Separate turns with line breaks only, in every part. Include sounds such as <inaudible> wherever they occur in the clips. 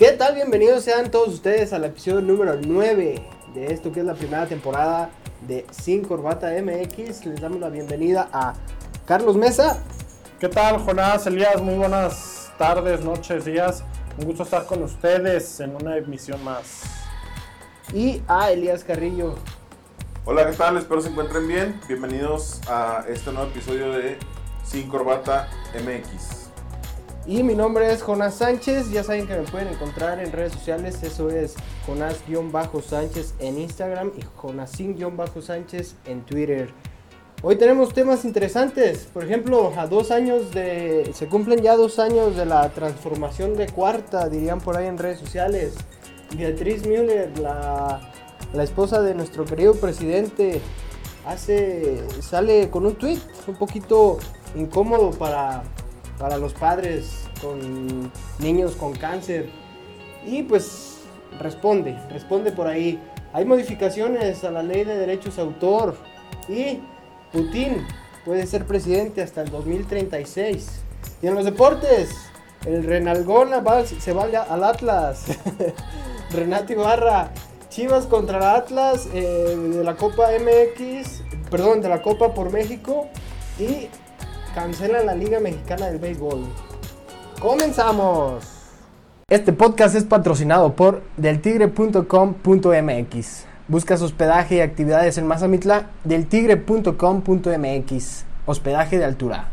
¿Qué tal? Bienvenidos sean todos ustedes al episodio número 9 de esto que es la primera temporada de Sin Corbata MX. Les damos la bienvenida a Carlos Mesa.
¿Qué tal, Jonás, Elías? Muy buenas tardes, noches, días. Un gusto estar con ustedes en una emisión más.
Y a Elías Carrillo.
Hola, ¿qué tal? Espero se encuentren bien. Bienvenidos a este nuevo episodio de Sin Corbata MX.
Y mi nombre es Jonás Sánchez. Ya saben que me pueden encontrar en redes sociales. Eso es Jonás-Sánchez en Instagram y Jonasín-Sánchez en Twitter. Hoy tenemos temas interesantes. Por ejemplo, a dos años de. Se cumplen ya dos años de la transformación de cuarta, dirían por ahí en redes sociales. Beatriz Müller, la, la esposa de nuestro querido presidente, hace. sale con un tweet un poquito incómodo para, para los padres con niños con cáncer. Y pues responde, responde por ahí. Hay modificaciones a la ley de derechos de autor y Putin puede ser presidente hasta el 2036. Y en los deportes, el Renalgón va- se va al Atlas. <laughs> Renato Ibarra, Chivas contra el Atlas eh, de la Copa MX, perdón, de la Copa por México. Y cancelan la Liga Mexicana del Béisbol. ¡Comenzamos! Este podcast es patrocinado por deltigre.com.mx. Buscas hospedaje y actividades en Mazamitla, deltigre.com.mx. Hospedaje de altura.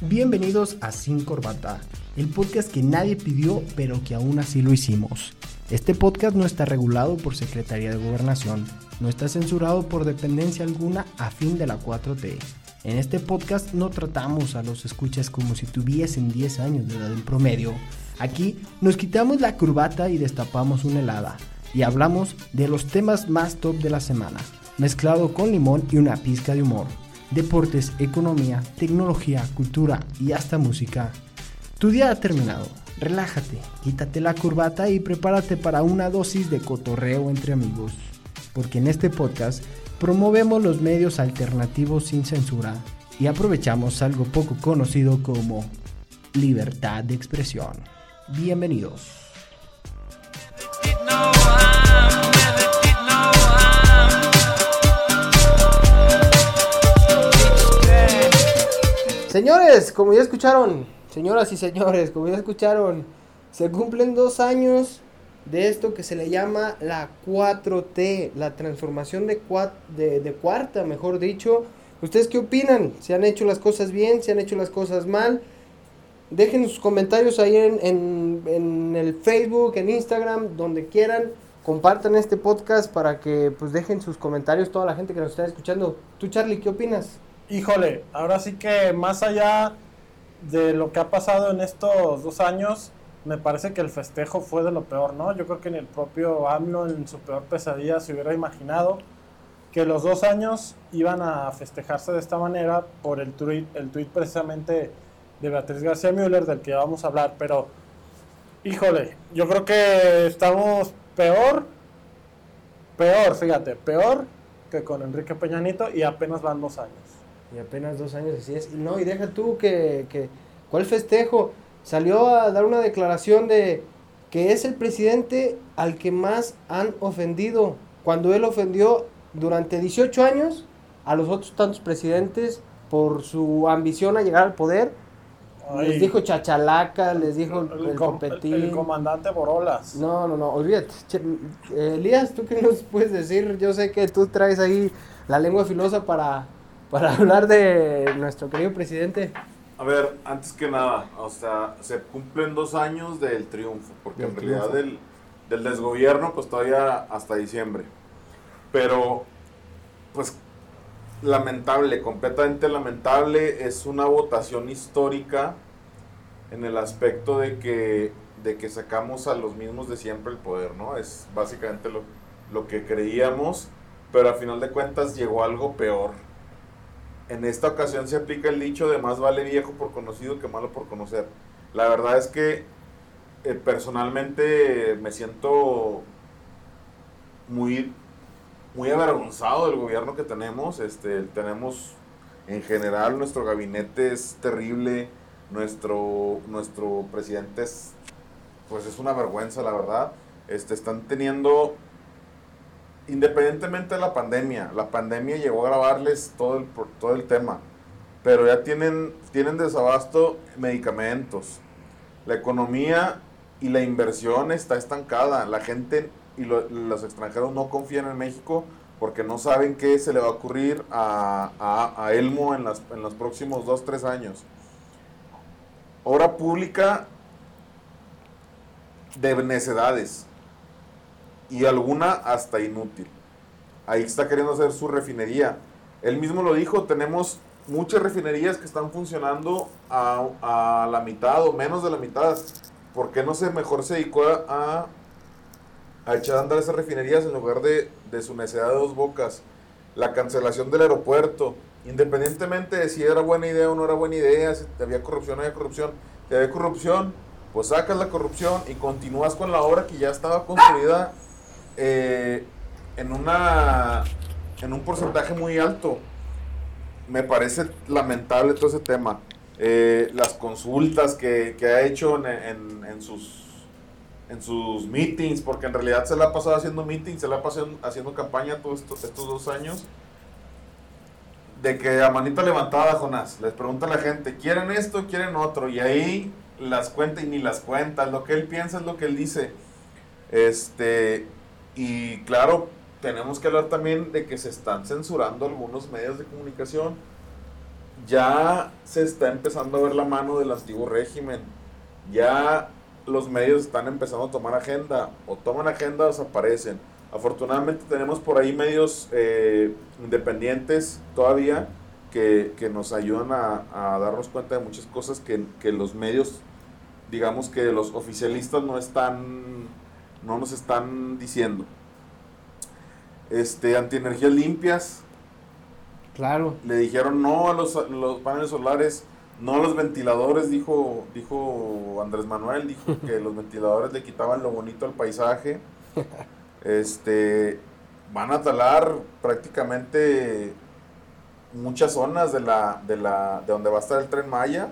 Bienvenidos a Sin Corbata, el podcast que nadie pidió, pero que aún así lo hicimos. Este podcast no está regulado por Secretaría de Gobernación, no está censurado por dependencia alguna a fin de la 4T. En este podcast no tratamos a los escuchas como si tuviesen 10 años de edad en promedio. Aquí nos quitamos la corbata y destapamos una helada y hablamos de los temas más top de la semana, mezclado con limón y una pizca de humor. Deportes, economía, tecnología, cultura y hasta música. Tu día ha terminado. Relájate, quítate la corbata y prepárate para una dosis de cotorreo entre amigos. Porque en este podcast promovemos los medios alternativos sin censura y aprovechamos algo poco conocido como libertad de expresión. Bienvenidos. Señores, como ya escucharon, señoras y señores, como ya escucharon, se cumplen dos años de esto que se le llama la 4T, la transformación de, cua- de, de cuarta, mejor dicho. ¿Ustedes qué opinan? ¿Se han hecho las cosas bien? ¿Se han hecho las cosas mal? Dejen sus comentarios ahí en, en, en el Facebook, en Instagram, donde quieran. Compartan este podcast para que pues dejen sus comentarios toda la gente que nos está escuchando. Tú, Charlie, ¿qué opinas?
Híjole, ahora sí que más allá de lo que ha pasado en estos dos años, me parece que el festejo fue de lo peor, ¿no? Yo creo que ni el propio AMLO en su peor pesadilla se hubiera imaginado que los dos años iban a festejarse de esta manera por el tweet, el tweet precisamente de Beatriz García Müller del que vamos a hablar, pero híjole, yo creo que estamos peor, peor, fíjate, peor que con Enrique Peñanito y apenas van dos años.
Y apenas dos años así es. Y no, y deja tú que, que ¿cuál festejo? Salió a dar una declaración de que es el presidente al que más han ofendido. Cuando él ofendió durante 18 años a los otros tantos presidentes por su ambición a llegar al poder.
Ay,
les dijo chachalaca, les dijo el,
el, com- el comandante Borolas.
No, no, no, olvídate. Che- Elías, ¿tú qué nos puedes decir? Yo sé que tú traes ahí la lengua filosa para, para hablar de nuestro querido presidente.
A ver, antes que nada, o sea, se cumplen dos años del triunfo, porque
Del
en realidad del, del desgobierno, pues todavía hasta diciembre. Pero, pues, lamentable, completamente lamentable, es una votación histórica en el aspecto de que, de que sacamos a los mismos de siempre el poder, ¿no? Es básicamente lo, lo que creíamos, pero al final de cuentas llegó algo peor. En esta ocasión se aplica el dicho de más vale viejo por conocido que malo por conocer. La verdad es que eh, personalmente me siento muy muy avergonzado del gobierno que tenemos. Este, tenemos, en general, nuestro gabinete es terrible. Nuestro, nuestro presidente es, pues es una vergüenza, la verdad. Este, están teniendo, independientemente de la pandemia, la pandemia llegó a grabarles todo el, todo el tema, pero ya tienen, tienen desabasto medicamentos. La economía y la inversión está estancada. La gente y lo- los extranjeros no confían en México porque no saben qué se le va a ocurrir a, a- a Elmo en, las- en los próximos dos, tres años. Obra pública de necedades y alguna hasta inútil. Ahí está queriendo hacer su refinería. Él mismo lo dijo, tenemos muchas refinerías que están funcionando a, a la mitad o menos de la mitad. ¿Por qué no se mejor se dedicó a, a echar a andar esas refinerías en lugar de, de su necesidad de dos bocas? La cancelación del aeropuerto, independientemente de si era buena idea o no era buena idea, si había corrupción o había corrupción, si había corrupción, pues sacas la corrupción y continúas con la obra que ya estaba construida eh, en una en un porcentaje muy alto. Me parece lamentable todo ese tema. Eh, las consultas que, que ha hecho en, en- sus en sus meetings, porque en realidad se la ha pasado haciendo meetings, se la ha pasado haciendo campaña todos estos, estos dos años. De que a manita levantada, Jonás, les pregunta a la gente, ¿quieren esto? ¿Quieren otro? Y ahí las cuenta y ni las cuenta. Lo que él piensa es lo que él dice. Este, y claro, tenemos que hablar también de que se están censurando algunos medios de comunicación. Ya se está empezando a ver la mano del antiguo régimen. Ya los medios están empezando a tomar agenda. O toman agenda o desaparecen. Afortunadamente tenemos por ahí medios eh, independientes todavía que, que nos ayudan a, a darnos cuenta de muchas cosas que, que los medios, digamos que los oficialistas no están, no nos están diciendo. Este, antienergías limpias,
Claro.
le dijeron no a los, los paneles solares, no a los ventiladores, dijo, dijo Andrés Manuel, dijo que <laughs> los ventiladores le quitaban lo bonito al paisaje. <laughs> Este, van a talar prácticamente muchas zonas de la, de la, de donde va a estar el tren Maya.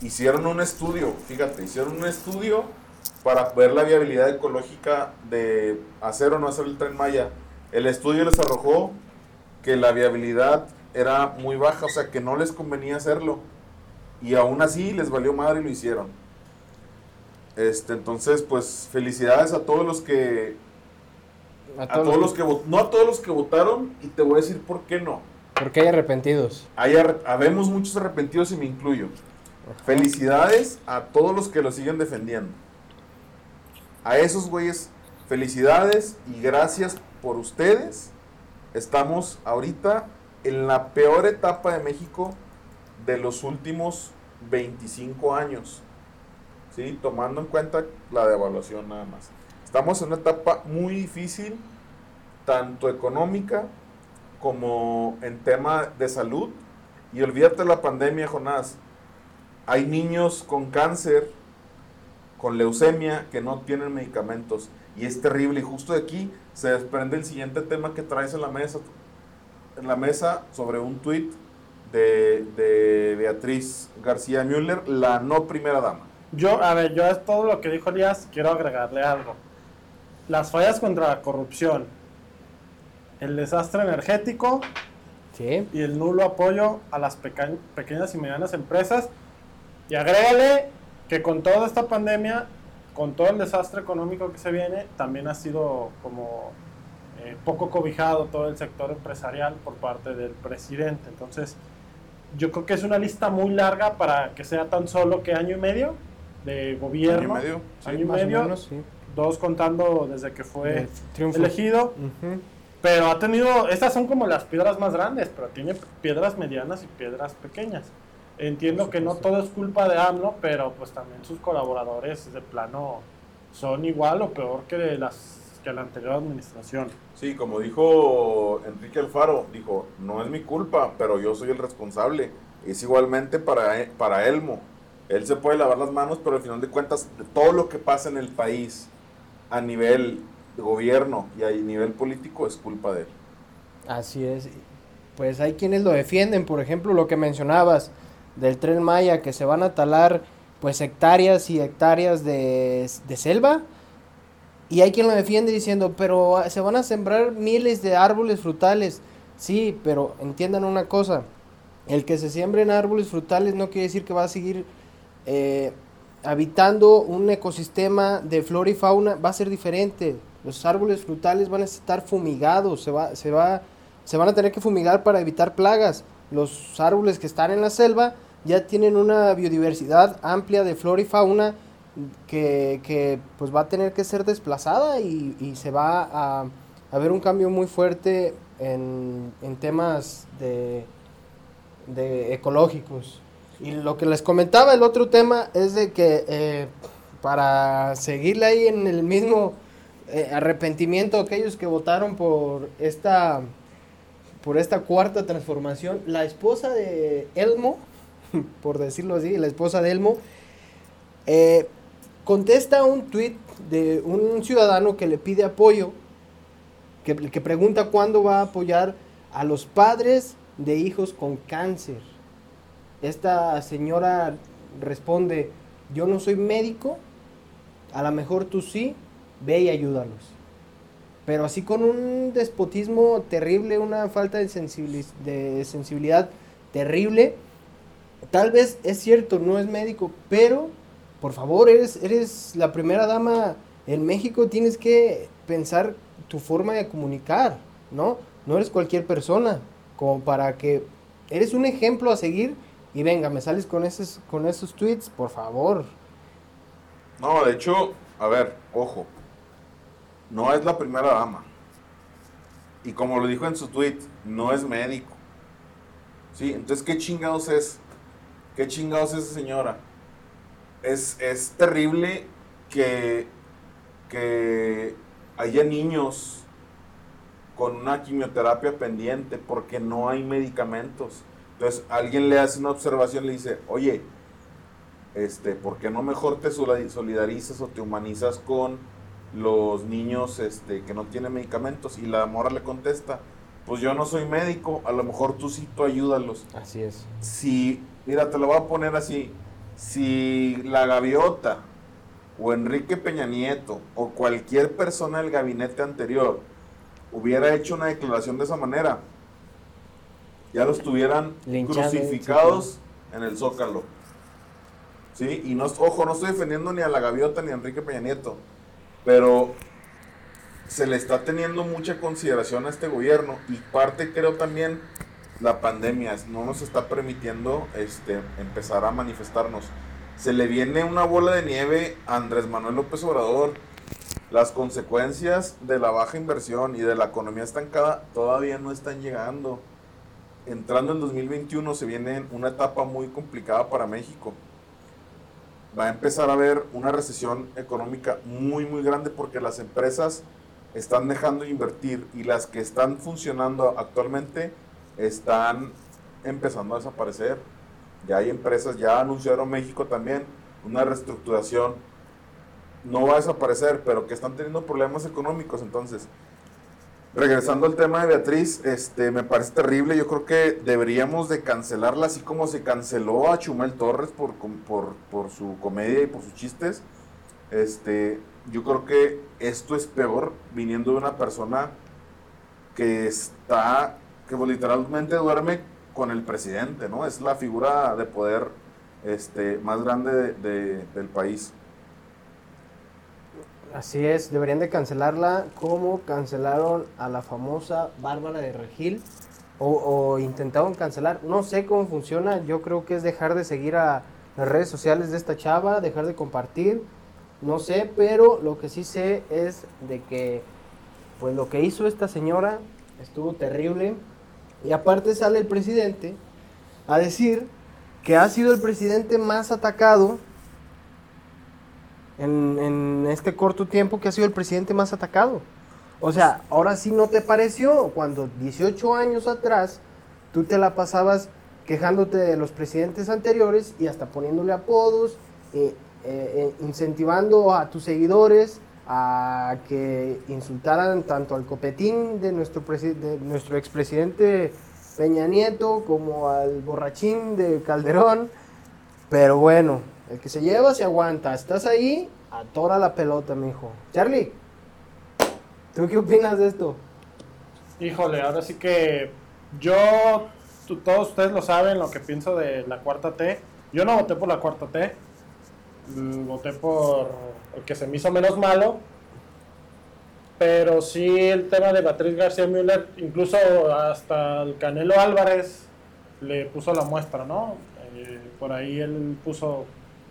Hicieron un estudio, fíjate, hicieron un estudio para ver la viabilidad ecológica de hacer o no hacer el tren Maya. El estudio les arrojó que la viabilidad era muy baja, o sea que no les convenía hacerlo. Y aún así les valió madre y lo hicieron. Este, entonces, pues felicidades a todos los que a todos los que no a todos los que votaron y te voy a decir por qué no.
Porque hay arrepentidos.
Hay arre- habemos muchos arrepentidos y me incluyo. Felicidades a todos los que lo siguen defendiendo. A esos güeyes, felicidades y gracias por ustedes. Estamos ahorita en la peor etapa de México de los últimos 25 años. ¿Sí? Tomando en cuenta la devaluación nada más. Estamos en una etapa muy difícil, tanto económica como en tema de salud. Y olvídate la pandemia, Jonás. Hay niños con cáncer, con leucemia, que no tienen medicamentos. Y es terrible. Y justo de aquí se desprende el siguiente tema que traes en la mesa. En la mesa sobre un tuit de, de Beatriz García Müller, la no primera dama.
Yo, a ver, yo a todo lo que dijo Elías quiero agregarle algo. Las fallas contra la corrupción, el desastre energético
Sí.
y el nulo apoyo a las pequeñas y medianas empresas. Y agrégale que con toda esta pandemia, con todo el desastre económico que se viene, también ha sido como eh, poco cobijado todo el sector empresarial por parte del presidente. Entonces, yo creo que es una lista muy larga para que sea tan solo que año y medio de gobierno.
¿Año y medio? Sí.
Año y
Más o
medio,
menos, sí.
dos contando desde que fue
El
elegido.
Ujú.
Pero ha tenido, estas son como las piedras más grandes, pero tiene piedras medianas y piedras pequeñas. Entiendo que no todo es culpa de AMLO, pero pues también sus colaboradores de plano son igual o peor que las que la anterior administración.
Sí, como dijo Enrique Alfaro, dijo, no es mi culpa, pero yo soy el responsable. Es igualmente para, para Elmo. Él se puede lavar las manos, pero al final de cuentas, de todo lo que pasa en el país a nivel gobierno y a nivel político es culpa de él.
Así es. Pues hay quienes lo defienden, por ejemplo, lo que mencionabas del tren Maya, que se van a talar pues hectáreas y hectáreas de, de selva. Y hay quien lo defiende diciendo, pero se van a sembrar miles de árboles frutales. Sí, pero entiendan una cosa, el que se siembren árboles frutales no quiere decir que va a seguir eh, habitando un ecosistema de flora y fauna, va a ser diferente. Los árboles frutales van a estar fumigados, se, va, se, va, se van a tener que fumigar para evitar plagas. Los árboles que están en la selva ya tienen una biodiversidad amplia de flora y fauna que, que pues va a tener que ser desplazada y, se va a, a ver un cambio muy fuerte en, en temas de, de ecológicos. Y lo que les comentaba, el otro tema es de que eh, para seguirle ahí en el mismo eh, arrepentimiento aquellos que votaron por esta por esta cuarta transformación, la esposa de Elmo, <laughs> por decirlo así, la esposa de Elmo, eh, contesta un tweet de un ciudadano que le pide apoyo, que, que pregunta cuándo va a apoyar a los padres de hijos con cáncer. Esta señora responde, yo no soy médico, a lo mejor tú sí, ve y ayúdalos. Pero así con un despotismo terrible, una falta de, de sensibilidad terrible. Tal vez es cierto, no es médico, pero por favor, eres, eres la primera dama en México, tienes que pensar tu forma de comunicar, ¿no? No eres cualquier persona, como para que eres un ejemplo a seguir y venga, me sales con esos, con esos tweets, por favor.
No, de hecho, a ver, ojo, no es la primera dama. Y como lo dijo en su tweet, no es médico. Sí, entonces, ¿qué chingados es? ¿Qué chingados es esa señora? Es, es terrible que, que haya niños con una quimioterapia pendiente porque no hay medicamentos. Entonces, alguien le hace una observación y le dice, oye, este, ¿por qué no mejor te solid- solidarizas o te humanizas con los niños este, que no tienen medicamentos? Y la morra le contesta, pues yo no soy médico, a lo mejor tú sí, tú ayúdalos.
Así es.
Si, mira, te lo voy a poner así, si la gaviota o Enrique Peña Nieto o cualquier persona del gabinete anterior hubiera hecho una declaración de esa manera, ya los tuvieran
Linchado,
crucificados en el zócalo. ¿Sí? Y no, ojo, no estoy defendiendo ni a la gaviota ni a Enrique Peña Nieto, pero se le está teniendo mucha consideración a este gobierno y parte creo también la pandemia no nos está permitiendo este, empezar a manifestarnos. Se le viene una bola de nieve a Andrés Manuel López Obrador. Las consecuencias de la baja inversión y de la economía estancada todavía no están llegando. Entrando en 2021 se viene una etapa muy complicada para México. Va a empezar a haber una recesión económica muy muy grande porque las empresas están dejando de invertir y las que están funcionando actualmente están empezando a desaparecer. Ya hay empresas, ya anunciaron México también una reestructuración. No va a desaparecer, pero que están teniendo problemas económicos. Entonces, regresando al tema de Beatriz, este, me parece terrible. Yo creo que deberíamos de cancelarla, así como se canceló a Chumel Torres por, por, por su comedia y por sus chistes. Este, yo creo que esto es peor viniendo de una persona que está, que literalmente duerme con el presidente, ¿no? Es la figura de poder este, más grande de- de- del país.
Así es, deberían de cancelarla como cancelaron a la famosa Bárbara de Regil o, o intentaron cancelar. No sé cómo funciona, yo creo que es dejar de seguir a las redes sociales de esta chava, dejar de compartir, no sé, pero lo que sí sé es de que pues lo que hizo esta señora estuvo terrible y aparte sale el presidente a decir que ha sido el presidente más atacado en, en este corto tiempo que ha sido el presidente más atacado. O sea, ahora sí no te pareció cuando 18 años atrás tú te la pasabas quejándote de los presidentes anteriores y hasta poniéndole apodos, eh, eh, eh, incentivando a tus seguidores a que insultaran tanto al copetín de nuestro, de nuestro expresidente Peña Nieto como al borrachín de Calderón. Pero bueno, el que se lleva se aguanta. Estás ahí, atora la pelota, mijo. Charlie, ¿tú qué opinas de esto?
Híjole, ahora sí que yo, todos ustedes lo saben, lo que pienso de la cuarta T. Yo no voté por la cuarta T, voté por el que se me hizo menos malo. Pero sí el tema de Beatriz García Müller, incluso hasta el Canelo Álvarez le puso la muestra, ¿no? Eh, por ahí él puso...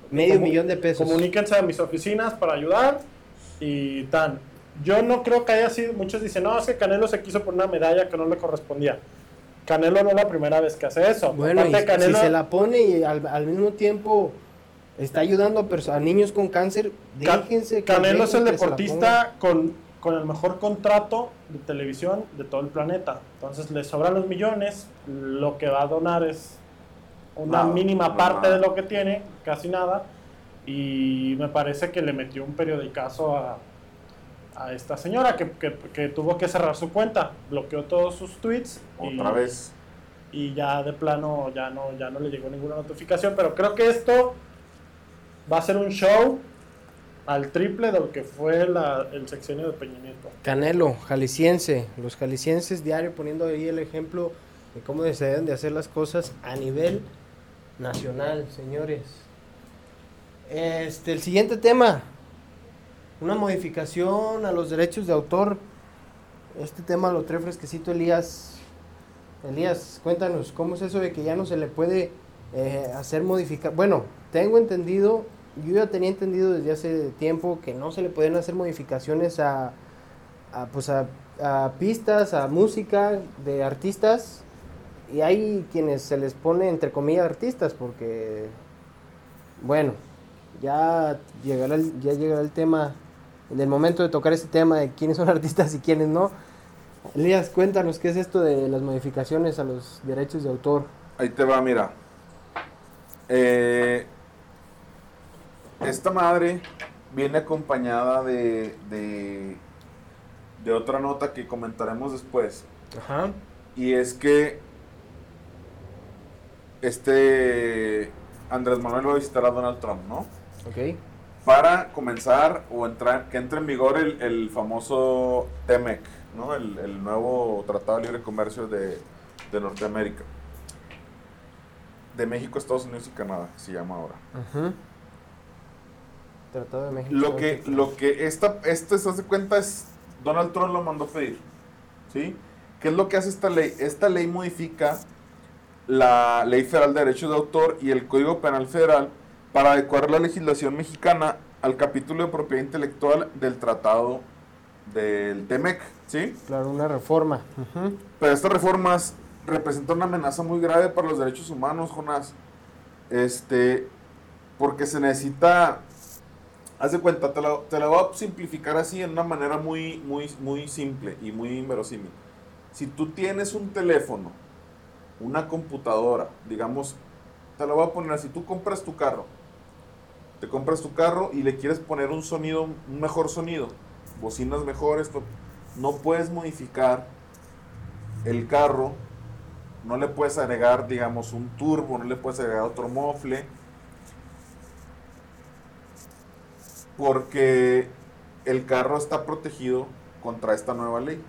Medio millón de pesos.
Comuníquense a mis oficinas para ayudar y tan. Yo no creo que haya sido, muchos dicen, no, es que Canelo se quiso por una medalla que no le correspondía. Canelo no es la primera vez que hace eso.
Bueno, y
Canelo,
si se la pone y al, al mismo tiempo está ayudando a, a niños con cáncer, déjense que
Canelo es el deportista con, con el mejor contrato de televisión de todo el planeta. Entonces le sobran los millones, lo que va a donar es una mínima
no
parte de lo que tiene, casi nada. Y me parece que le metió un periodicazo a, a esta señora que, que- que tuvo que cerrar su cuenta, bloqueó todos sus tweets. y-
Otra vez.
y ya de plano ya no, ya no le llegó ninguna notificación, pero creo que esto va a ser un show al triple de lo que fue la- el sexenio de Peña.
Canelo, jalisciense, los jaliscienses diario poniendo ahí el ejemplo de cómo se deben de hacer las cosas a nivel nacional, señores. Este, el siguiente tema, una modificación a los derechos de autor. Este tema lo trae fresquecito Elías. Elías, cuéntanos, ¿cómo es eso de que ya no se le puede eh, hacer modificar? Bueno, tengo entendido, yo ya tenía entendido desde hace tiempo que no se le pueden hacer modificaciones a, a, pues a, a pistas, a música de artistas. Y hay quienes se les pone entre comillas artistas porque, bueno, ya llegará el, ya llegará el tema, en el momento de tocar ese tema de quiénes son <laughs> artistas y quiénes no. Elías, cuéntanos qué es esto de las modificaciones a los derechos de autor.
Ahí te va, mira. Eh, esta madre viene acompañada de, de, de otra nota que comentaremos después.
Ajá.
Y es que este Andrés Manuel va a visitar a Donald Trump, ¿no?
Ok.
Para comenzar o entrar, que entre en vigor el, el famoso TEMEC, ¿no? El, el nuevo Tratado de Libre Comercio de, de Norteamérica. De México, Estados Unidos y Canadá, se llama ahora.
Ajá. Tratado de México.
Lo que, lo que esta, este se hace cuenta es, Donald Trump lo mandó pedir, ¿sí? ¿Qué es lo que hace esta ley? Esta ley modifica la Ley Federal de Derechos de Autor y el Código Penal Federal para adecuar la legislación mexicana al capítulo de propiedad intelectual del Tratado del TEMEC, ¿sí?
Claro, una reforma.
Pero estas reformas representan una amenaza muy grave para los derechos humanos, Jonás. Este, porque se necesita, haz de cuenta, te la, te la voy a simplificar así en una manera muy, muy, muy simple y muy inverosímil. Si tú tienes un teléfono, una computadora, digamos, te la voy a poner así, tú compras tu carro, te compras tu carro y le quieres poner un sonido, un mejor sonido, bocinas mejores, no puedes modificar el carro, no le puedes agregar, digamos, un turbo, no le puedes agregar otro mofle, porque el carro está protegido contra esta nueva ley.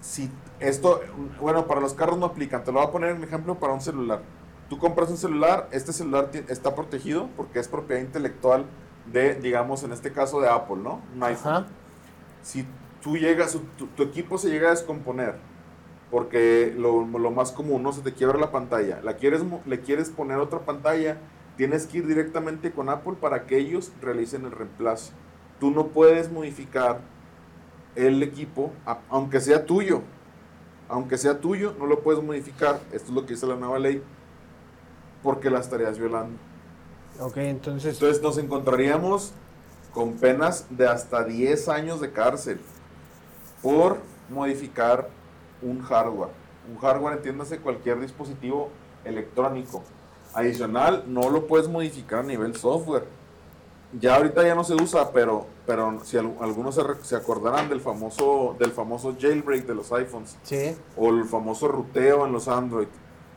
Si esto, bueno, para los carros no aplican, te lo voy a poner en ejemplo para un celular. Tú compras un celular, este celular está protegido porque es propiedad intelectual de, digamos, en este caso de Apple, ¿no? Un iPhone
Ajá.
si tú llegas, tu, tu equipo se llega a descomponer, porque lo, lo más común, no se te quiebra la pantalla, la quieres, le quieres poner otra pantalla, tienes que ir directamente con Apple para que ellos realicen el reemplazo. Tú no puedes modificar el equipo, aunque sea tuyo, aunque sea tuyo, no lo puedes modificar, esto es lo que dice la nueva ley, porque la estarías violando.
Ok, entonces.
Entonces nos encontraríamos con penas de hasta 10 años de cárcel por modificar un hardware. Un hardware, entiéndase, cualquier dispositivo electrónico. Adicional, no lo puedes modificar a nivel software. ya ahorita ya no se usa, pero, pero si al- algunos se, se acordarán del famoso, del famoso jailbreak de los iPhones
Sí.
o el famoso ruteo en los Android,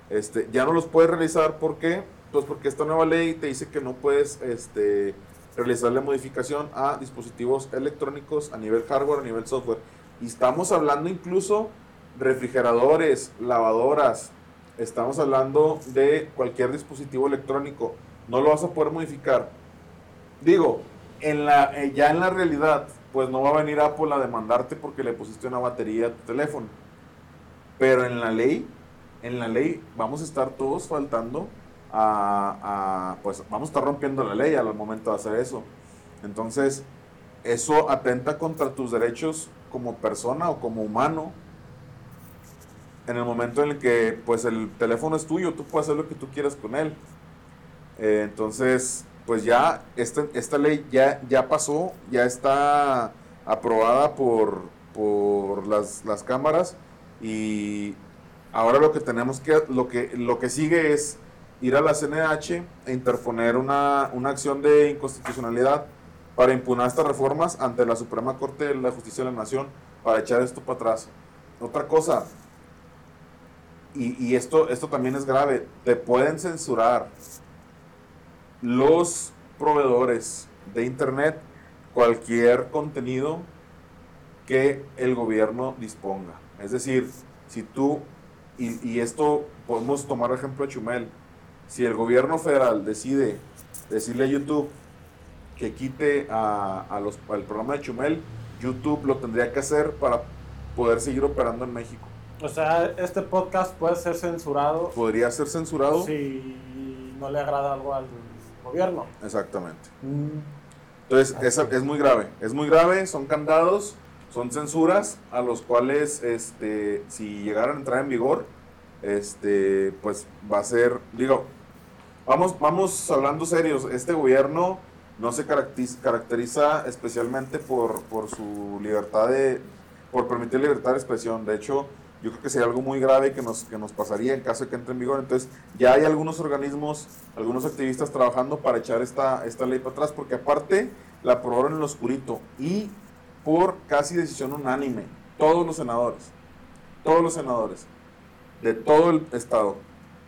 este, ya no los puedes realizar, ¿por qué? Pues porque esta nueva ley te dice que no puedes este, realizarle modificación a dispositivos electrónicos a nivel hardware, a nivel software. Y estamos hablando incluso refrigeradores, lavadoras, estamos hablando de cualquier dispositivo electrónico. No lo vas a poder modificar. Digo, en la, eh, ya en la realidad, pues no va a venir Apple a demandarte porque le pusiste una batería a tu teléfono. Pero en la ley, en la ley vamos a estar todos faltando a, a- pues vamos a estar rompiendo la ley al momento de hacer eso. Entonces, eso atenta contra tus derechos como persona o como humano. En el momento en el que pues el teléfono es tuyo, tú puedes hacer lo que tú quieras con él. Eh, entonces, pues ya este- esta ley ya, ya pasó, ya está aprobada por, por las, las cámaras y ahora lo que tenemos que, lo que, lo que sigue es ir a la CNH e interponer una, una acción de inconstitucionalidad para impugnar estas reformas ante la Suprema Corte de la Justicia de la Nación para echar esto para atrás. Otra cosa, y, esto, esto también es grave, te pueden censurar los proveedores de Internet cualquier contenido que el gobierno disponga. Es decir, si tú, y, esto podemos tomar ejemplo de Chumel, si el gobierno federal decide decirle a YouTube que quite a los, al programa de Chumel, YouTube lo tendría que hacer para poder seguir operando en México.
O sea, este podcast puede ser censurado
Podría ser censurado.
si no le agrada algo al gobierno.
Exactamente.
Mm,
Entonces, es, es muy grave. Es muy grave, son candados, son censuras a los cuales, este, si llegaran a entrar en vigor, este, pues va a ser, digo, vamos, vamos hablando serios, este gobierno no se caracteriza, caracteriza especialmente por, por su libertad de, por permitir libertad de expresión. De hecho, yo creo que sería algo muy grave que nos, que nos pasaría en caso de que entre en vigor. Entonces, ya hay algunos organismos, algunos activistas trabajando para echar esta, esta ley para atrás, porque aparte la aprobaron en lo oscurito y por casi decisión unánime, todos los senadores, todos los senadores, de todo el estado,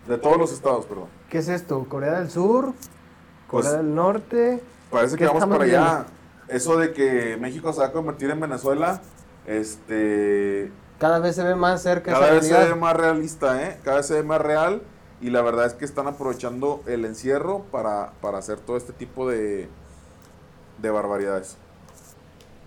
de todos los estados, perdón.
¿Qué es esto? ¿Corea del Sur?
Pues-
¿Corea del Norte?
Parece
¿Qué
que vamos para allá. Eso de que México se va a convertir en Venezuela, este,
Cada vez se ve más cerca
cada
esa
vez se ve más realista, ¿eh? Cada vez se ve más real y la verdad es que están aprovechando el encierro para, para hacer todo este tipo de, de barbaridades.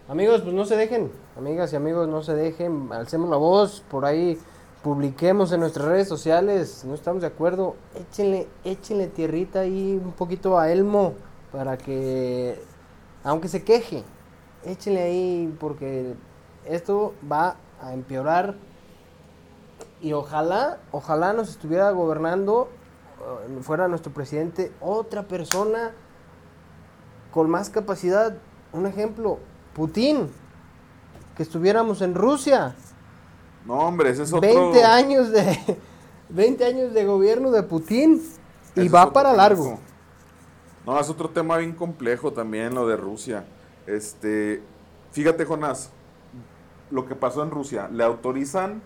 Amigos, pues no se dejen. Amigas y amigos, no se dejen. Alcemos la voz. Por ahí publiquemos en nuestras redes sociales. No estamos de acuerdo. Échenle, échenle tierrita ahí un poquito a Elmo. Para que, aunque se queje, échenle ahí porque esto va a empeorar. Y ojalá, ojalá nos estuviera gobernando, eh, fuera nuestro presidente, otra persona con más capacidad. Un ejemplo, Putin, que estuviéramos en Rusia.
No, hombre, ese es otro...
20 años de <laughs> 20 años de gobierno de Putin y
ese
va para largo.
No, es otro tema bien complejo también lo de Rusia. Este, fíjate, Jonás, lo que pasó en Rusia, le autorizan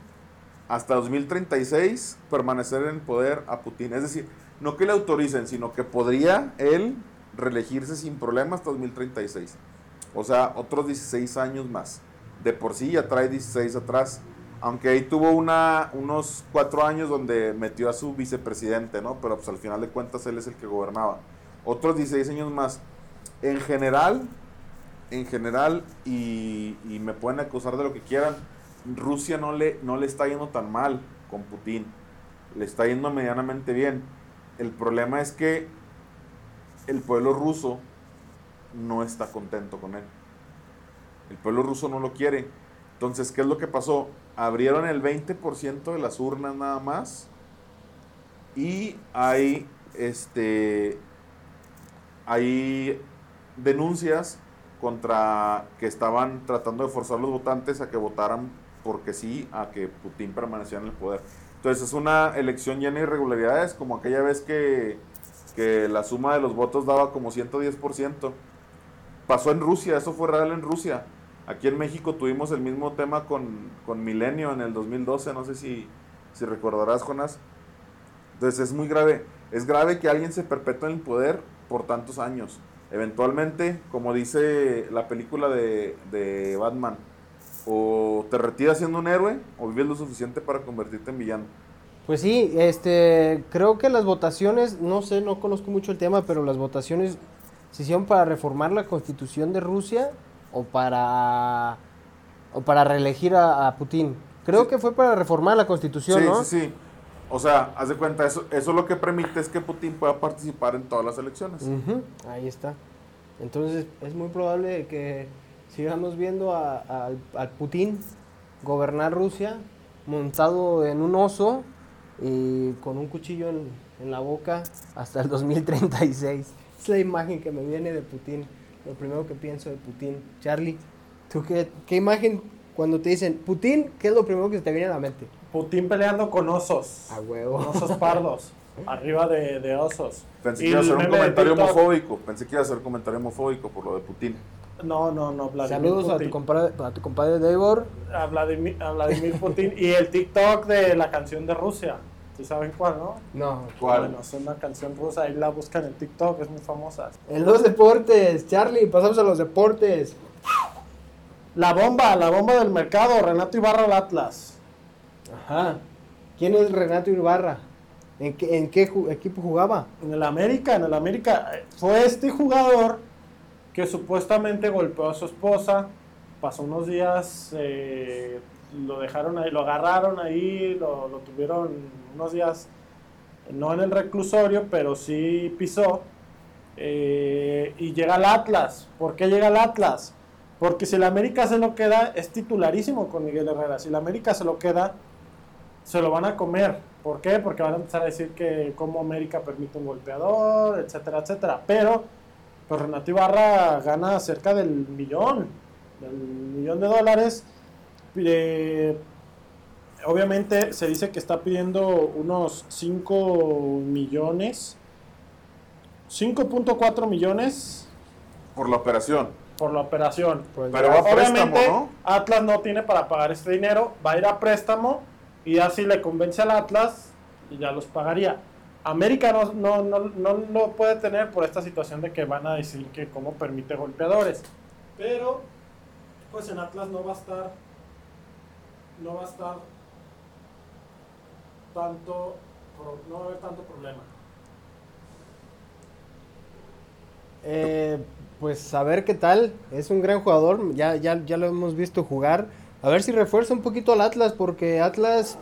hasta 2036 permanecer en poder a Putin. Es decir, no que le autoricen, sino que podría él reelegirse sin problema hasta 2036. O sea, otros 16 años más. De por sí ya trae 16 atrás. Aunque ahí tuvo una, unos cuatro años donde metió a su vicepresidente, ¿no? Pero pues al final de cuentas él es el que gobernaba. Otros 16 años más. En general, en general, y, y me pueden acusar de lo que quieran, Rusia no le, no le está yendo tan mal con Putin. Le está yendo medianamente bien. El problema es que el pueblo ruso no está contento con él. El pueblo ruso no lo quiere. Entonces, ¿qué es lo que pasó? Abrieron el 20% de las urnas nada más. Y hay este hay denuncias contra que estaban tratando de forzar a los votantes a que votaran porque sí, a que Putin permaneciera en el poder. Entonces es una elección llena de irregularidades, como aquella vez que, que la suma de los votos daba como 110%. pasó en Rusia, eso fue real en Rusia. Aquí en México tuvimos el mismo tema con, con Milenio en el 2012, no sé si, si recordarás, Jonas. Entonces es muy grave. Es grave que alguien se perpetúe en el poder por tantos años. Eventualmente, como dice la película de, de Batman, o te retiras siendo un héroe o vives lo suficiente para convertirte en villano.
Pues sí, este, creo que las votaciones, no sé, no conozco mucho el tema, pero las votaciones se hicieron para reformar la constitución de Rusia o para, o para reelegir a, a Putin. Creo
Sí.
que fue para reformar la constitución,
sí,
¿no?
sí, sí. O sea, haz de cuenta, eso, eso lo que permite es que Putin pueda participar en todas las elecciones.
Ahí está. Entonces es muy probable que sigamos viendo a, a- Putin gobernar Rusia montado en un oso y con un cuchillo en, en la boca hasta el 2036. Es la imagen que me viene de Putin, lo primero que pienso de Putin. Charlie, ¿tú qué, qué imagen cuando te dicen Putin, qué es lo primero que te viene a la mente?
Putin peleando con osos.
A huevo.
Osos pardos. <laughs> arriba de, de osos.
Pensé que iba a ser un comentario homofóbico. Pensé que iba a ser un comentario homofóbico por lo de Putin.
No, no, no. Vladimir
Saludos a
Putin.
tu compadre, a tu compadre Davor.
a Vladimir, a Vladimir Putin y el TikTok de la canción de Rusia. ¿Sí saben cuál, no?
No.
¿Cuál?
Bueno, es una canción rusa, ahí la buscan en TikTok, es muy famosa.
En los deportes, Charlie, pasamos a los deportes.
La bomba, la bomba del mercado, Renato Ibarra al Atlas.
Ajá. ¿Quién es Renato Ibarra? ¿En qué, en qué ju- equipo jugaba?
En el América, en el América, eh, fue este jugador que supuestamente golpeó a su esposa, pasó unos días, eh, lo dejaron ahí, lo agarraron ahí, lo, lo tuvieron unos días, no en el reclusorio, pero sí pisó, eh, y llega al Atlas. ¿Por qué llega al Atlas? Porque si el América se lo queda, es titularísimo con Miguel Herrera. Si el América se lo queda, se lo van a comer. ¿Por qué? Porque van a empezar a decir que como América permite un golpeador, etcétera, etcétera. Pero, pues Renato Ibarra gana cerca del millón, del millón de dólares. Eh, obviamente se dice que está pidiendo unos 5 millones, 5.4 millones
Por la operación.
por la operación.
Pues
Pero
ya.
va a préstamo,
Obviamente,
¿no?
Atlas no tiene para pagar este dinero, va a ir a préstamo y así le convence al Atlas y ya los pagaría. América no, no, no, no lo puede tener por esta situación de que van a decir que cómo permite golpeadores. Pero, pues en Atlas no va a estar, no va a estar tanto, no va a haber tanto problema.
Eh, pues a ver qué tal. Es un gran jugador. Ya, ya, ya lo hemos visto jugar. A ver si refuerza un poquito al Atlas. Porque Atlas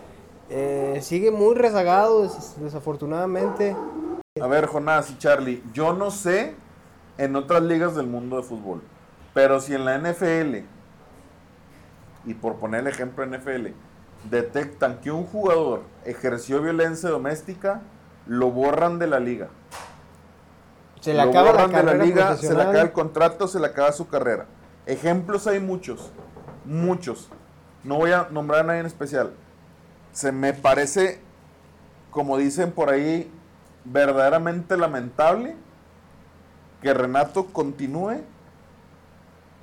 eh, sigue muy rezagado, des- desafortunadamente.
A ver, Jonás y Charlie, yo no sé en otras ligas del mundo de fútbol, pero si en la NFL, y por poner el ejemplo NFL, detectan que un jugador ejerció violencia doméstica, lo borran de la liga.
Se le acaba la
borran de la
carrera
liga, se le acaba el contrato, se le acaba su carrera. Ejemplos hay muchos, muchos. No voy a nombrar a nadie en especial. Se me parece, como dicen por ahí, verdaderamente lamentable que Renato continúe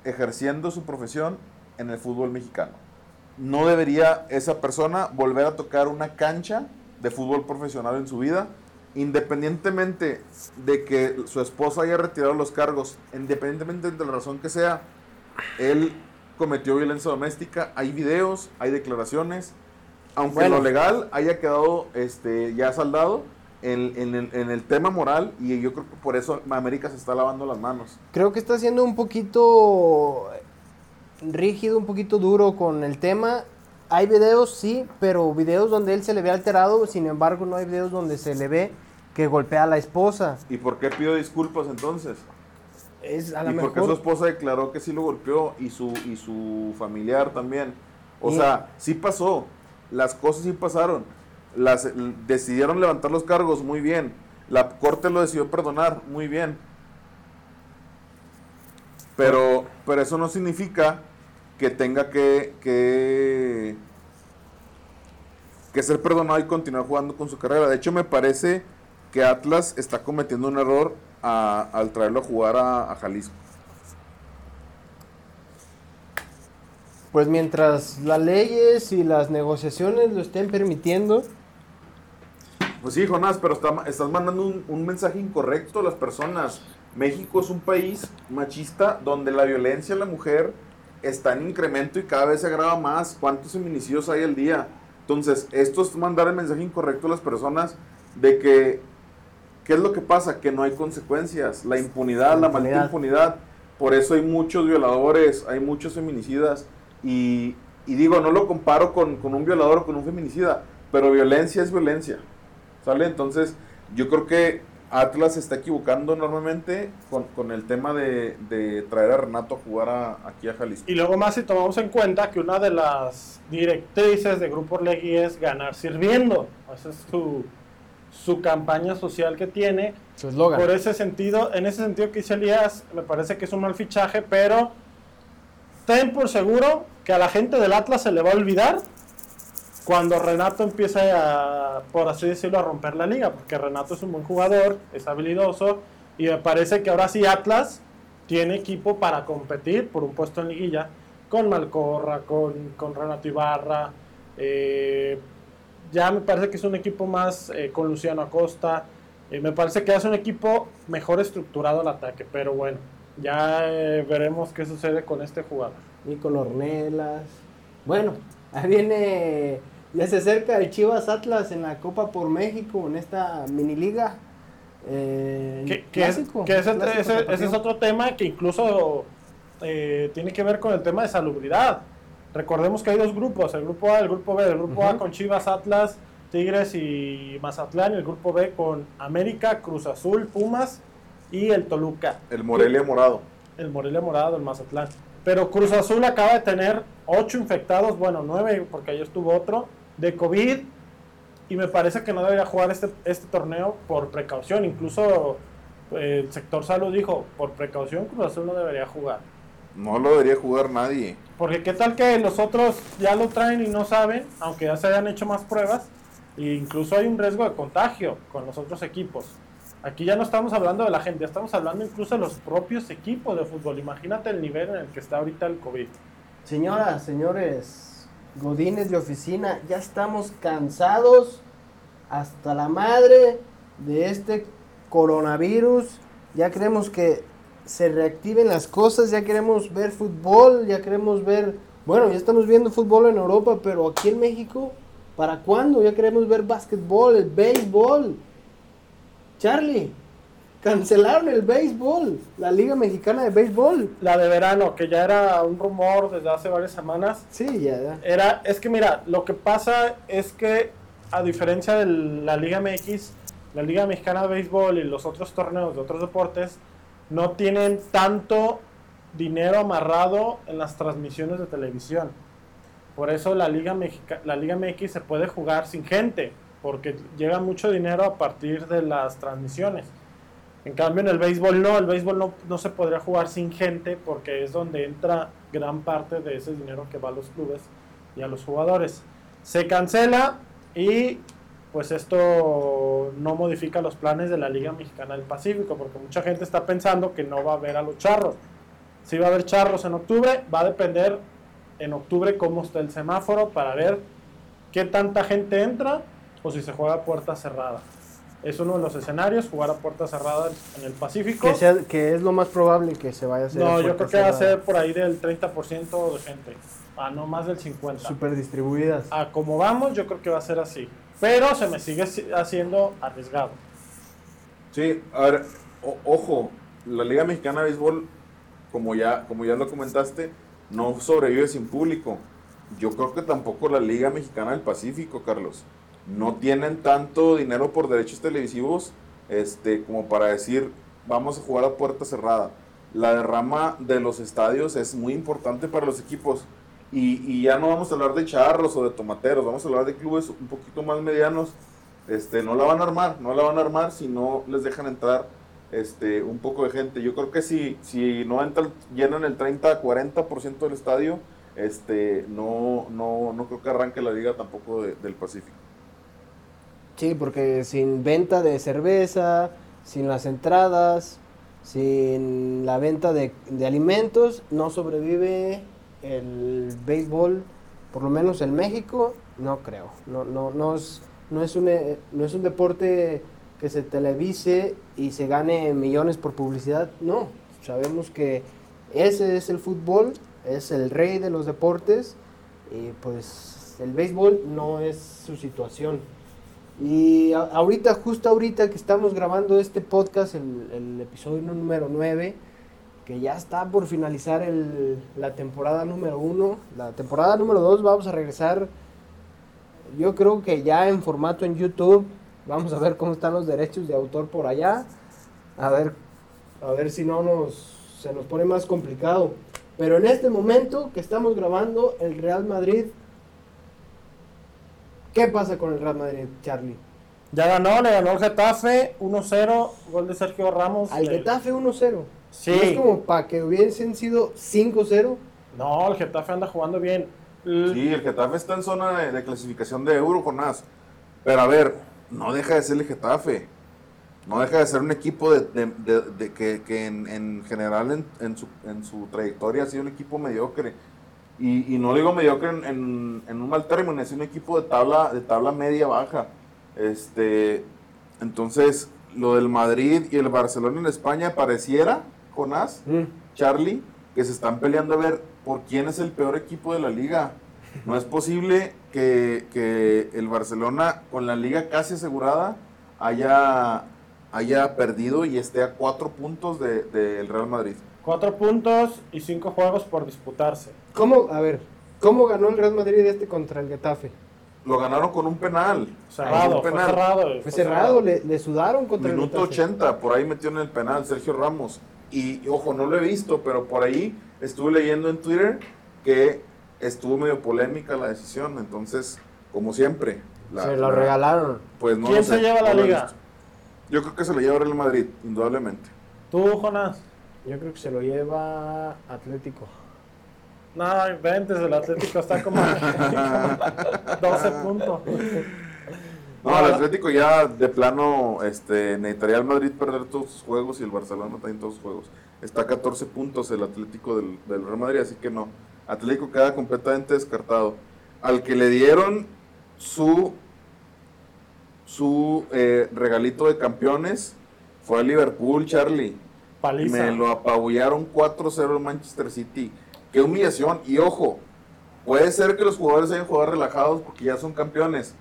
ejerciendo su profesión en el fútbol mexicano. No debería esa persona volver a tocar una cancha de fútbol profesional en su vida, independientemente de que su esposa haya retirado los cargos, independientemente de la razón que sea, él cometió violencia doméstica, hay videos, hay declaraciones, aunque
Bueno.
lo legal haya quedado este, ya saldado en, en el, en el tema moral, y yo creo que por eso América se está lavando las manos.
Creo que está siendo un poquito rígido, un poquito duro con el tema. Hay videos, sí, pero videos donde él se le ve alterado, sin embargo no hay videos donde se le ve que golpea a la esposa.
¿Y por qué pido disculpas entonces?
Es a lo
y porque su esposa declaró que sí lo golpeó y su, y su familiar también. O sea, sí pasó. Las cosas sí pasaron. Las, decidieron levantar los cargos, muy bien. La corte lo decidió perdonar, muy bien. Pero, pero eso no significa que tenga que, que, que ser perdonado y continuar jugando con su carrera. De hecho, me parece que Atlas está cometiendo un error al traerlo a jugar a, Jalisco?
Pues mientras las leyes y las negociaciones lo estén permitiendo,
pues sí, Jonás, pero está, estás mandando un, un, mensaje incorrecto a las personas. México es un país machista donde la violencia a la mujer está en incremento y cada vez se agrava más. ¿Cuántos feminicidios hay al día? Entonces, esto es mandar el mensaje incorrecto a las personas de que ¿qué es lo que pasa? Que no hay consecuencias. La impunidad, la, maldita impunidad. Por eso hay muchos violadores, hay muchos feminicidas. Y, y digo, no lo comparo con, con un violador o con un feminicida, pero violencia es violencia. ¿Sale? Entonces, yo creo que Atlas se está equivocando enormemente con, con el tema de, de traer a Renato a jugar a- aquí a Jalisco.
Y luego más si tomamos en cuenta que una de las directrices de Grupo Orlegui es ganar sirviendo. Esa es su, su campaña social que tiene.
su eslogan.
Por ese sentido, en ese sentido que dice Elías, me parece que es un mal fichaje, pero ten por seguro que a la gente del Atlas se le va a olvidar cuando Renato empiece a, por así decirlo, a romper la liga, porque Renato es un buen jugador, es habilidoso, y me parece que ahora sí Atlas tiene equipo para competir por un puesto en liguilla con Malcorra, con, con Renato Ibarra, eh, ya me parece que es un equipo más eh, con Luciano Acosta, eh, me parece que es un equipo mejor estructurado al ataque, pero bueno, ya eh, veremos qué sucede con este jugador.
Y con Ornelas. Bueno, ahí viene. Ya se acerca el Chivas Atlas en la Copa por México, en esta mini liga. Eh,
Que,
clásico,
ese,
clásico
ese- ese
tapatío.
es otro tema que incluso eh, tiene que ver con el tema de salubridad. Recordemos que hay dos grupos, el grupo A y el grupo B. El grupo A con Chivas, Atlas, Tigres y Mazatlán. Y el grupo B con América, Cruz Azul, Pumas y el Toluca.
El Morelia morado.
El Morelia Morado, el Mazatlán. Pero Cruz Azul acaba de tener ocho infectados, bueno, nueve, porque ayer estuvo otro, de COVID. Y me parece que no debería jugar este, este torneo por precaución. Incluso eh, el sector salud dijo, por precaución Cruz Azul no debería jugar.
No lo debería jugar nadie.
Porque qué tal que los otros ya lo traen y no saben, aunque ya se hayan hecho más pruebas, e incluso hay un riesgo de contagio con los otros equipos. Aquí ya no estamos hablando de la gente, ya estamos hablando incluso de los propios equipos de fútbol. Imagínate el nivel en el que está ahorita el COVID.
Señoras, señores, godines de oficina, ya estamos cansados hasta la madre de este coronavirus. Ya queremos que se reactiven las cosas, ya queremos ver fútbol, ya queremos ver, bueno, ya estamos viendo fútbol en Europa, pero aquí en México, ¿para cuándo? Ya queremos ver básquetbol, el béisbol. Charlie, cancelaron el béisbol, la Liga Mexicana de Béisbol.
La de verano, que ya era un rumor desde hace varias semanas,
Sí, ya, ya.
era, es que mira, lo que pasa es que a diferencia de la Liga MX, la Liga Mexicana de Béisbol y los otros torneos de otros deportes no tienen tanto dinero amarrado en las transmisiones de televisión. Por eso la Liga, Mexica- la Liga MX se puede jugar sin gente, porque llega mucho dinero a partir de las transmisiones. En cambio, en el béisbol no, el béisbol no, no se podría jugar sin gente porque es donde entra gran parte de ese dinero que va a los clubes y a los jugadores. Se cancela y pues esto no modifica los planes de la Liga Mexicana del Pacífico porque mucha gente está pensando que no va a haber a los charros. Si va a haber charros en octubre, va a depender en octubre cómo está el semáforo para ver qué tanta gente entra o si se juega a puerta cerrada. Es uno de los escenarios, jugar a puerta cerrada en el Pacífico.
Que, sea- que es lo más probable que se vaya a hacer.
No,
a
yo creo que va a ser por ahí del 30% de gente, a no más del 50%.
Súper distribuidas.
A como vamos, yo creo que va a ser así. Pero se me sigue si- haciendo arriesgado.
Sí, a ver, ojo, la Liga Mexicana de Béisbol, como ya, como ya lo comentaste, no sobrevive sin público. Yo creo que tampoco la Liga Mexicana del Pacífico, Carlos. No tienen tanto dinero por derechos televisivos este, como para decir, vamos a jugar a puerta cerrada. La derrama de los estadios es muy importante para los equipos. Y, y ya no vamos a hablar de charros o de tomateros, vamos a hablar de clubes un poquito más medianos este, no la van a armar, no la van a armar si no les dejan entrar este, un poco de gente. Yo creo que si, si no entran, llenan el 30-40% del estadio, este, no, no, no creo que arranque la liga tampoco de- del Pacífico.
Sí, porque sin venta de cerveza, sin las entradas, sin la venta de, de alimentos, no sobrevive el béisbol, por lo menos en México, no creo. No, no, no, es, no, es un, no es un deporte que se televise y se gane millones por publicidad. No, sabemos que ese es el fútbol, es el rey de los deportes y pues el béisbol no es su situación. Y ahorita, justo ahorita que estamos grabando este podcast, el, el episodio número 9, que ya está por finalizar el- la temporada número 1, la temporada número 2 vamos a regresar, yo creo que ya en formato en YouTube, vamos a ver cómo están los derechos de autor por allá, a ver, a ver si no nos, se nos pone más complicado. Pero en este momento que estamos grabando, el Real Madrid ¿Qué pasa con el Real Madrid, Charlie?
Ya ganó, le ganó el Getafe 1-0, gol de Sergio Ramos.
Al Getafe 1-0.
Sí.
¿No es como para que hubiesen sido 5-0?
No, el Getafe anda jugando bien.
Sí, el Getafe está en zona de, de clasificación de Euro, Jonás. Pero a ver, no deja de ser el Getafe. No deja de ser un equipo de, de- de- de que, que en, en general en, en su, en su trayectoria ha sido un equipo mediocre. Y, y no digo mediocre en, en- en un mal término, es un equipo de tabla, de tabla media baja. Este, entonces, lo del Madrid y el Barcelona en España pareciera, Jonás, Charlie, que se están peleando a ver por quién es el peor equipo de la liga. No es posible que, que el Barcelona, con la liga casi asegurada, haya, haya perdido y esté a cuatro puntos del de, del Real Madrid.
Cuatro puntos y cinco juegos por disputarse.
¿Cómo, a ver, cómo ganó el Real Madrid este contra el Getafe?
Lo ganaron con un penal.
Cerrado,
Un
fue cerrado.
Fue cerrado, le, le sudaron contra
Minuto
el Getafe.
80, por ahí metió en el penal Sergio Ramos. Y ojo, no lo he visto, pero por ahí estuve leyendo en Twitter que estuvo medio polémica la decisión. Entonces, como siempre, la-
Se lo
la-
regalaron.
Pues no
¿Quién
sé,
se lleva la
no
liga?
Yo creo que se lo lleva Real Madrid, indudablemente.
Tú, Jonás.
Yo creo que se lo lleva Atlético.
No, ventes, el Atlético está como <laughs> <laughs> 12 puntos.
No, el Atlético ya de plano este, necesitaría el Madrid perder todos sus juegos y el Barcelona también todos sus juegos. Está a 14 puntos el Atlético del, del Real Madrid, así que no. Atlético queda completamente descartado. Al que le dieron su, su eh, regalito de campeones fue a Liverpool, Charlie.
Paliza.
Me lo apabullaron 4-0 el Manchester City. Qué humillación. Y ojo, puede ser que los jugadores hayan jugado relajados porque ya son campeones.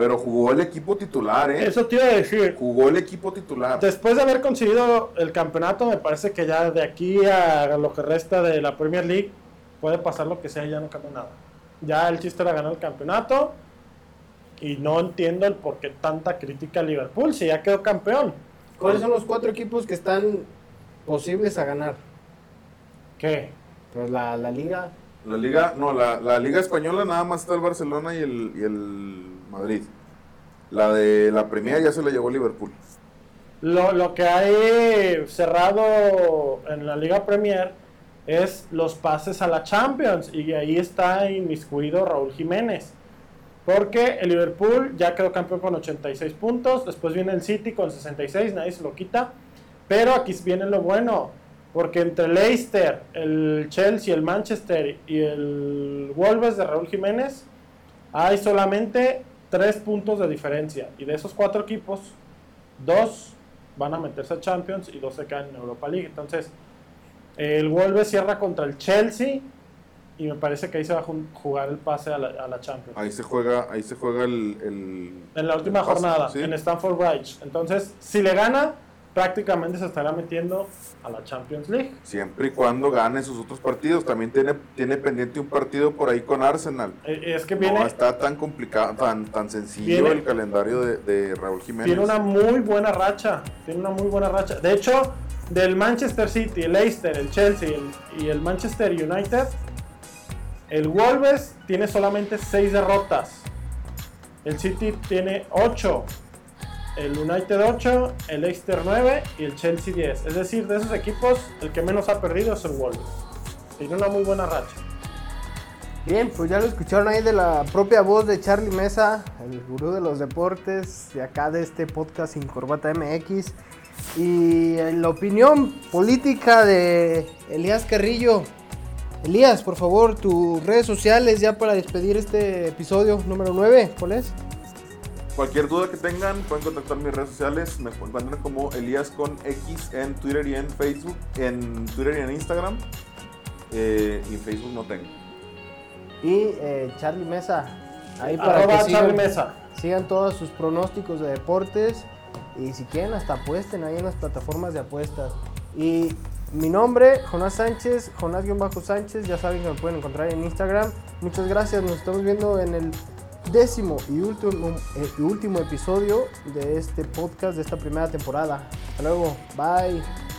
Pero jugó el equipo titular, ¿eh?
Eso te iba a decir.
Jugó el equipo titular.
Después de haber conseguido el campeonato, me parece que ya de aquí a lo que resta de la Premier League puede pasar lo que sea y ya no cambia nada. Ya el chiste era ganar el campeonato y no entiendo el por qué tanta crítica a Liverpool si ya quedó campeón.
¿Cuáles son los cuatro equipos que están posibles a ganar?
¿Qué?
Pues la, la liga.
La liga, no, la, la liga española nada más está el Barcelona y el, y el Madrid. La de la Premier ya se la llevó Liverpool.
Lo, lo que hay cerrado en la Liga Premier es los pases a la Champions y ahí está inmiscuido Raúl Jiménez. Porque el Liverpool ya quedó campeón con 86 puntos, después viene el City con 66, nadie se lo quita. Pero aquí viene lo bueno, porque entre Leicester, el Chelsea, el Manchester y el Wolves de Raúl Jiménez hay solamente 3 puntos de diferencia. Y de esos cuatro equipos, dos van a meterse a Champions y dos se quedan en Europa League. Entonces, el Wolves cierra contra el Chelsea y me parece que ahí se va a jugar el pase a la, a la Champions.
Ahí se juega, ahí se juega el, el-
En la última jornada,
sí.
en Stamford Bridge. Entonces, si le gana, prácticamente se estará metiendo a la Champions League.
Siempre y cuando gane sus otros partidos. También tiene, tiene pendiente un partido por ahí con Arsenal.
Eh, Es que viene,
No está tan complicado, tan, tan sencillo
Viene-
el calendario de, de Raúl Jiménez.
tiene una muy buena racha. Tiene una muy buena racha. De hecho, del Manchester City, el Leicester, el Chelsea y el- y el Manchester United, el Wolves tiene solamente 6 derrotas. El City tiene 8. El United 8, el Leicester 9 y el Chelsea 10. Es decir, de esos equipos, el que menos ha perdido es el Wolves. Tiene una muy buena racha.
Bien, pues ya lo escucharon ahí de la propia voz de Charlie Mesa, el gurú de los deportes, de acá de este podcast Sin Corbata MX. Y en la opinión política de Elías Carrillo, Elías, por favor, tus redes sociales ya para despedir este episodio número 9. ¿Cuál es?
Cualquier duda que tengan, pueden contactar mis redes sociales. Me encuentran como Elías con X en Twitter y en Facebook. En Twitter y en Instagram. Eh, y en Facebook no tengo.
Y eh, Charlie Mesa. Ahí para
Arroba
que sigan,
Charlie Mesa.
sigan todos sus pronósticos de deportes. Y si quieren, hasta apuesten ahí en las plataformas de apuestas. Y mi nombre, Jonás Sánchez, Jonás-Sánchez. Ya saben que me pueden encontrar en Instagram. Muchas gracias. Nos estamos viendo en el décimo y último, eh, y último episodio de este podcast de esta primera temporada. Hasta luego. Bye.